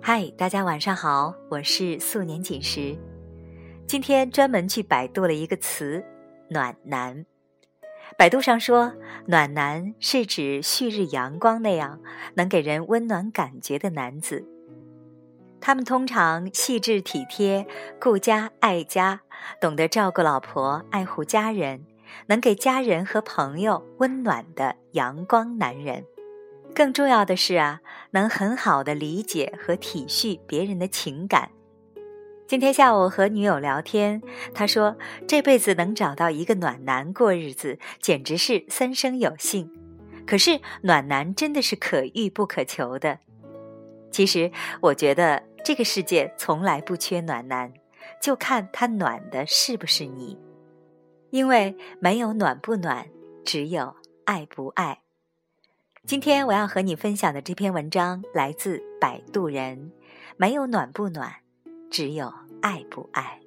嗨，大家晚上好，我是素年锦时。今天专门去百度了一个词“暖男”。百度上说，暖男是指旭日阳光那样能给人温暖感觉的男子。他们通常细致体贴、顾家爱家，懂得照顾老婆、爱护家人，能给家人和朋友温暖的阳光男人。更重要的是啊，能很好的理解和体恤别人的情感。今天下午和女友聊天，他说这辈子能找到一个暖男过日子，简直是三生有幸。可是暖男真的是可遇不可求的。其实我觉得这个世界从来不缺暖男，就看他暖的是不是你。因为没有暖不暖，只有爱不爱。今天我要和你分享的这篇文章来自摆渡人，没有暖不暖，只有爱不爱。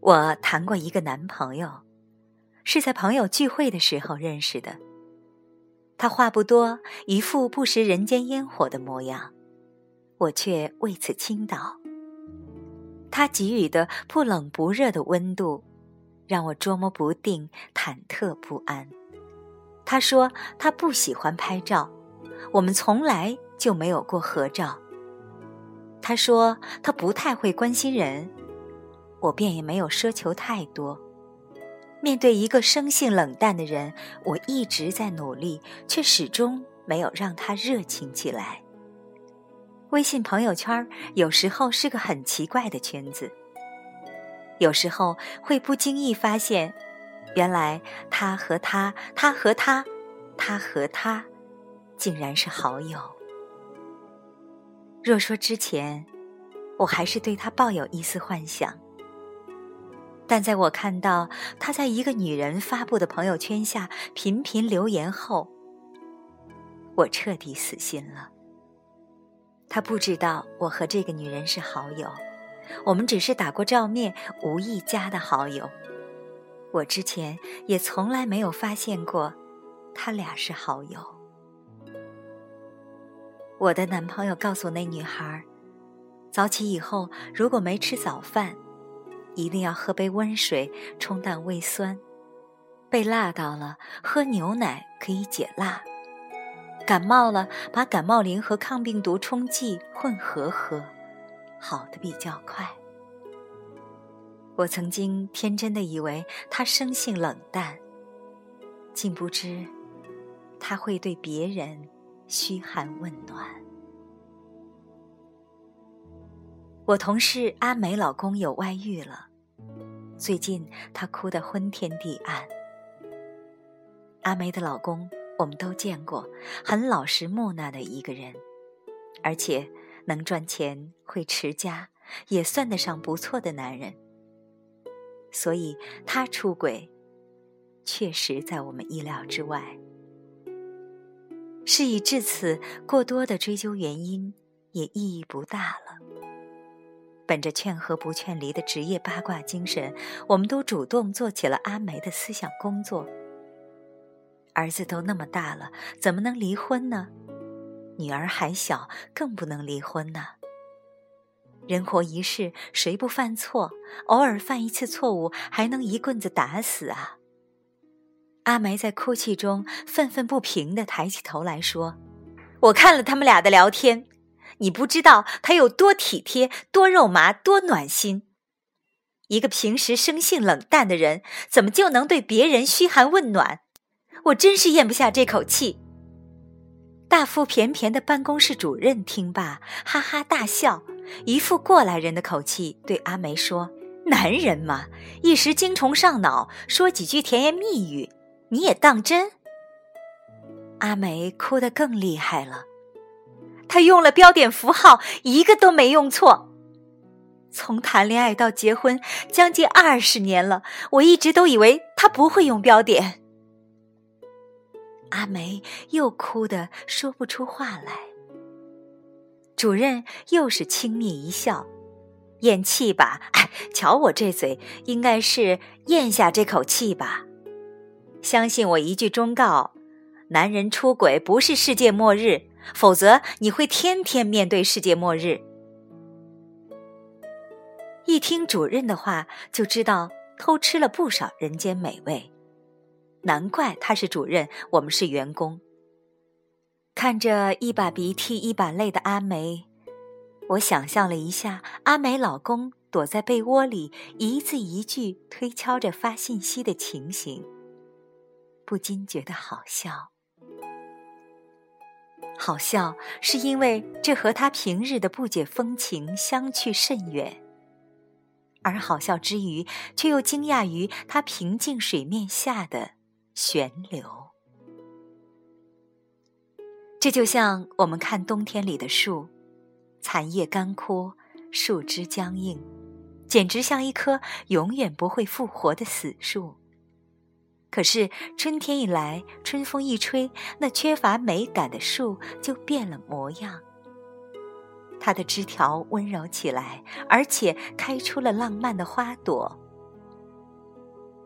我谈过一个男朋友，是在朋友聚会的时候认识的。他话不多，一副不食人间烟火的模样，我却为此倾倒。他给予的不冷不热的温度，让我捉摸不定、忐忑不安。他说他不喜欢拍照，我们从来就没有过合照。他说他不太会关心人，我便也没有奢求太多。面对一个生性冷淡的人，我一直在努力，却始终没有让他热情起来。微信朋友圈有时候是个很奇怪的圈子，有时候会不经意发现，原来他和他，他和他，他和他，竟然是好友。若说之前，我还是对他抱有一丝幻想。但在我看到他在一个女人发布的朋友圈下频频留言后，我彻底死心了。他不知道我和这个女人是好友，我们只是打过照面、无意加的好友。我之前也从来没有发现过，他俩是好友。我的男朋友告诉那女孩，早起以后如果没吃早饭。一定要喝杯温水冲淡胃酸，被辣到了喝牛奶可以解辣，感冒了把感冒灵和抗病毒冲剂混合喝，好的比较快。我曾经天真的以为他生性冷淡，竟不知他会对别人嘘寒问暖。我同事阿梅老公有外遇了，最近她哭得昏天地暗。阿梅的老公我们都见过，很老实木讷的一个人，而且能赚钱会持家，也算得上不错的男人。所以他出轨，确实在我们意料之外。事已至此，过多的追究原因也意义不大了。本着劝和不劝离的职业八卦精神，我们都主动做起了阿梅的思想工作。儿子都那么大了，怎么能离婚呢？女儿还小，更不能离婚呢。人活一世，谁不犯错？偶尔犯一次错误，还能一棍子打死啊？阿梅在哭泣中愤愤不平地抬起头来说：“我看了他们俩的聊天。”你不知道他有多体贴、多肉麻、多暖心。一个平时生性冷淡的人，怎么就能对别人嘘寒问暖？我真是咽不下这口气。大腹便便的办公室主任听罢，哈哈大笑，一副过来人的口气对阿梅说：“男人嘛，一时精虫上脑，说几句甜言蜜语，你也当真？”阿梅哭得更厉害了。他用了标点符号，一个都没用错。从谈恋爱到结婚，将近二十年了，我一直都以为他不会用标点。阿梅又哭得说不出话来。主任又是轻蔑一笑：“咽气吧，哎，瞧我这嘴，应该是咽下这口气吧。相信我一句忠告：男人出轨不是世界末日，否则你会天天面对世界末日。”一听主任的话，就知道偷吃了不少人间美味。难怪他是主任，我们是员工。看着一把鼻涕一把泪的阿梅，我想象了一下阿梅老公躲在被窝里一字一句推敲着发信息的情形，不禁觉得好笑。好笑是因为这和他平日的不解风情相去甚远。而好笑之余，却又惊讶于他平静水面下的旋流。这就像我们看冬天里的树，残叶干枯，树枝僵硬，简直像一棵永远不会复活的死树。可是春天一来，春风一吹，那缺乏美感的树就变了模样。它的枝条温柔起来，而且开出了浪漫的花朵。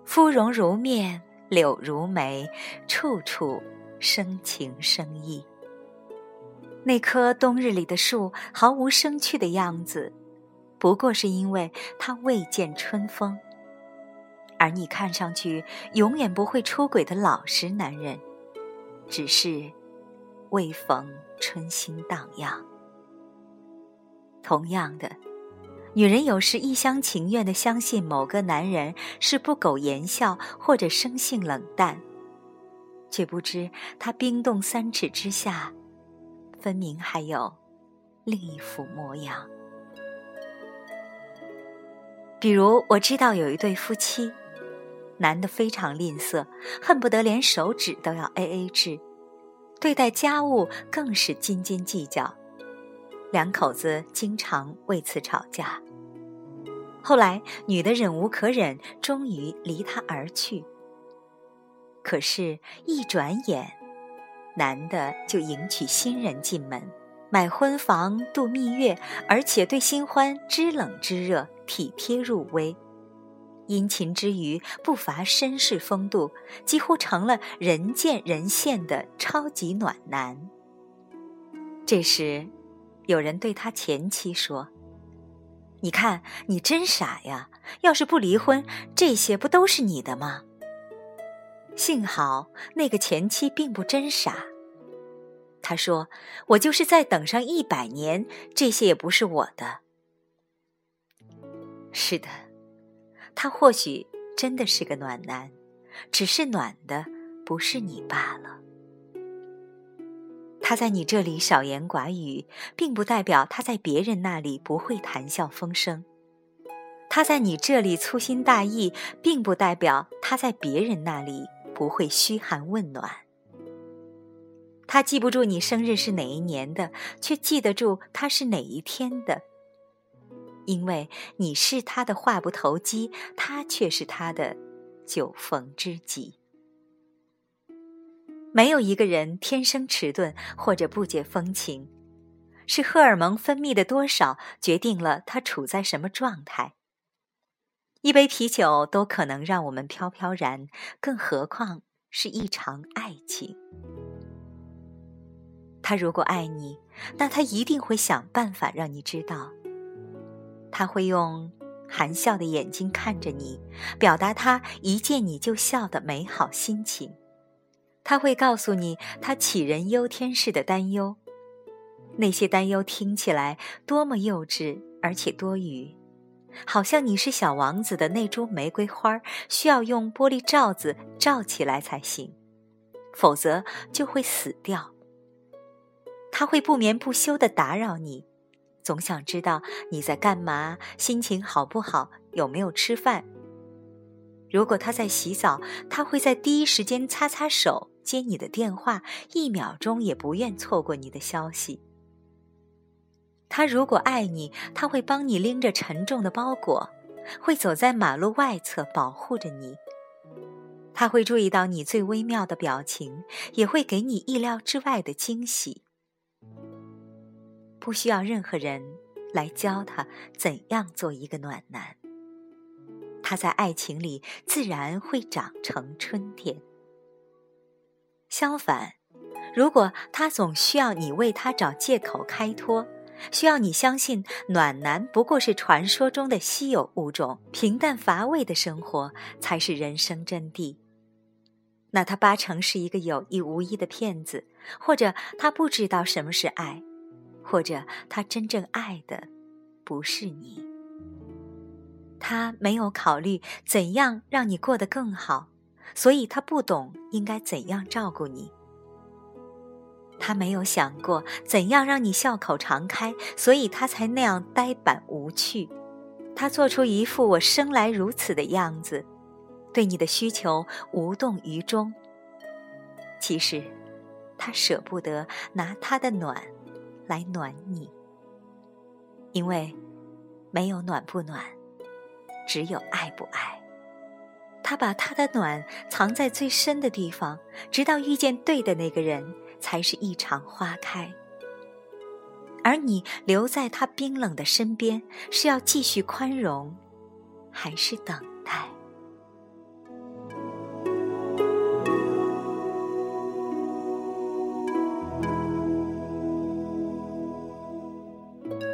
芙蓉如面，柳如眉，处处生情生意。那棵冬日里的树毫无生趣的样子，不过是因为它未见春风。而你看上去永远不会出轨的老实男人，只是未逢春心荡漾。同样的，女人有时一厢情愿的相信某个男人是不苟言笑或者生性冷淡，却不知他冰冻三尺之下，分明还有另一副模样。比如，我知道有一对夫妻，男的非常吝啬，恨不得连手指都要 A A 制，对待家务更是斤斤计较。两口子经常为此吵架。后来，女的忍无可忍，终于离他而去。可是，一转眼，男的就迎娶新人进门，买婚房度蜜月，而且对新欢知冷知热，体贴入微。殷勤之余，不乏绅士风度，几乎成了人见人羡的超级暖男。这时。有人对他前妻说：“你看，你真傻呀！要是不离婚，这些不都是你的吗？”幸好那个前妻并不真傻。他说：“我就是再等上一百年，这些也不是我的。”是的，他或许真的是个暖男，只是暖的不是你罢了。他在你这里少言寡语，并不代表他在别人那里不会谈笑风生；他在你这里粗心大意，并不代表他在别人那里不会嘘寒问暖。他记不住你生日是哪一年的，却记得住他是哪一天的，因为你是他的话不投机，他却是他的酒逢知己。没有一个人天生迟钝或者不解风情，是荷尔蒙分泌的多少决定了他处在什么状态。一杯啤酒都可能让我们飘飘然，更何况是一场爱情。他如果爱你，那他一定会想办法让你知道。他会用含笑的眼睛看着你，表达他一见你就笑的美好心情。他会告诉你他杞人忧天式的担忧，那些担忧听起来多么幼稚而且多余，好像你是小王子的那株玫瑰花需要用玻璃罩子罩起来才行，否则就会死掉。他会不眠不休地打扰你，总想知道你在干嘛，心情好不好，有没有吃饭。如果他在洗澡，他会在第一时间擦擦手。接你的电话，一秒钟也不愿错过你的消息。他如果爱你，他会帮你拎着沉重的包裹，会走在马路外侧保护着你。他会注意到你最微妙的表情，也会给你意料之外的惊喜。不需要任何人来教他怎样做一个暖男，他在爱情里自然会长成春天。相反，如果他总需要你为他找借口开脱，需要你相信暖男不过是传说中的稀有物种，平淡乏味的生活才是人生真谛。那他八成是一个有意无意的骗子，或者他不知道什么是爱，或者他真正爱的不是你。他没有考虑怎样让你过得更好，所以他不懂应该怎样照顾你。他没有想过怎样让你笑口常开，所以他才那样呆板无趣。他做出一副我生来如此的样子，对你的需求无动于衷。其实，他舍不得拿他的暖来暖你，因为没有暖不暖，只有爱不爱。他把他的暖藏在最深的地方，直到遇见对的那个人。才是一场花开，而你留在他冰冷的身边，是要继续宽容，还是等待？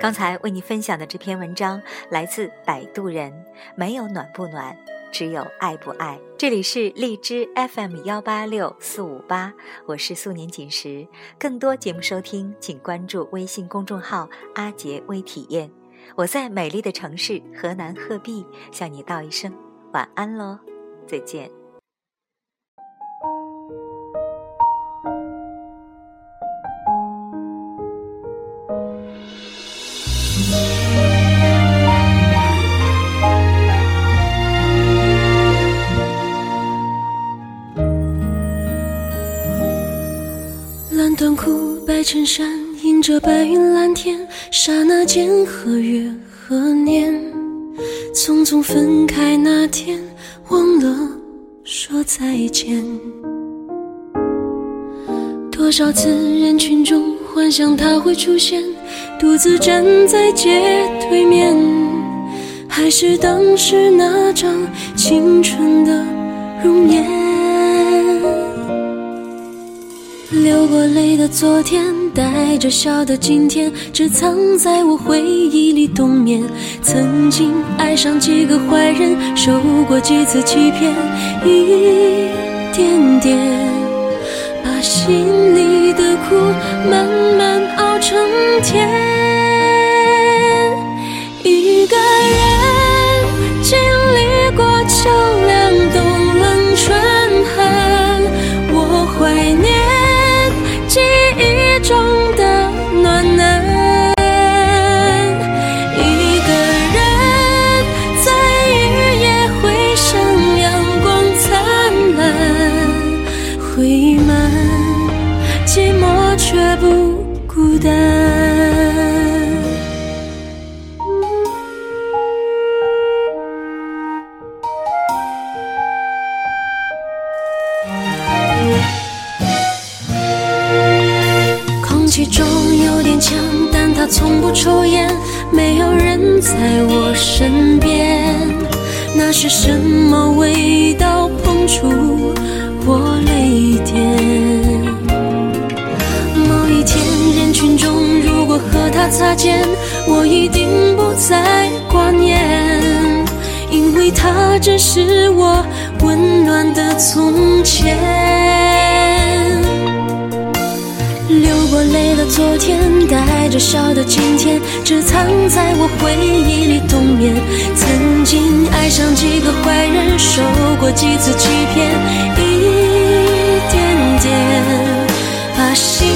刚才为你分享的这篇文章来自摆渡人，没有暖不暖。只有爱不爱。这里是荔枝 FM 幺八六四五八，我是素年锦时。更多节目收听，请关注微信公众号“阿杰微体验”。我在美丽的城市河南鹤壁向你道一声晚安喽，再见。刹那间何月何年？匆匆分开那天，忘了说再见。多少次人群中幻想他会出现，独自站在街对面，还是当时那张青春的容颜。流过泪的昨天，带着笑的今天，只藏在我回忆里冬眠。曾经爱上几个坏人，受过几次欺骗，一点点把心里的苦慢寞却不擦肩，我一定不再挂念，因为他只是我温暖的从前。流过泪的昨天，带着笑的今天，只藏在我回忆里冬眠。曾经爱上几个坏人，受过几次欺骗，一点点把心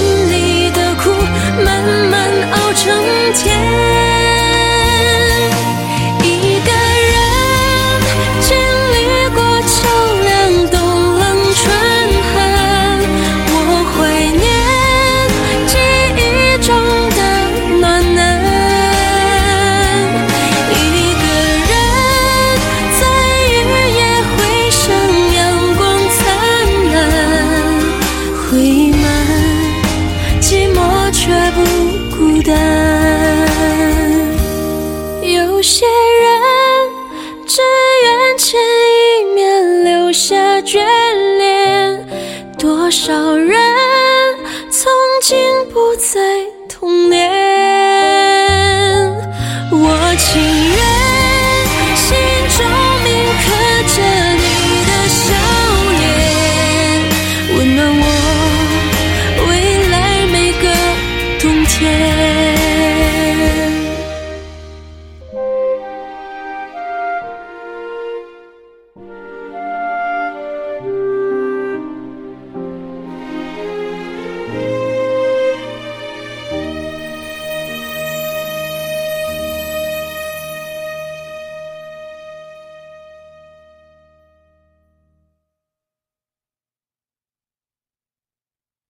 我却不孤单。有些人只愿见一面，留下眷恋。多少人从今不再童年。我情愿。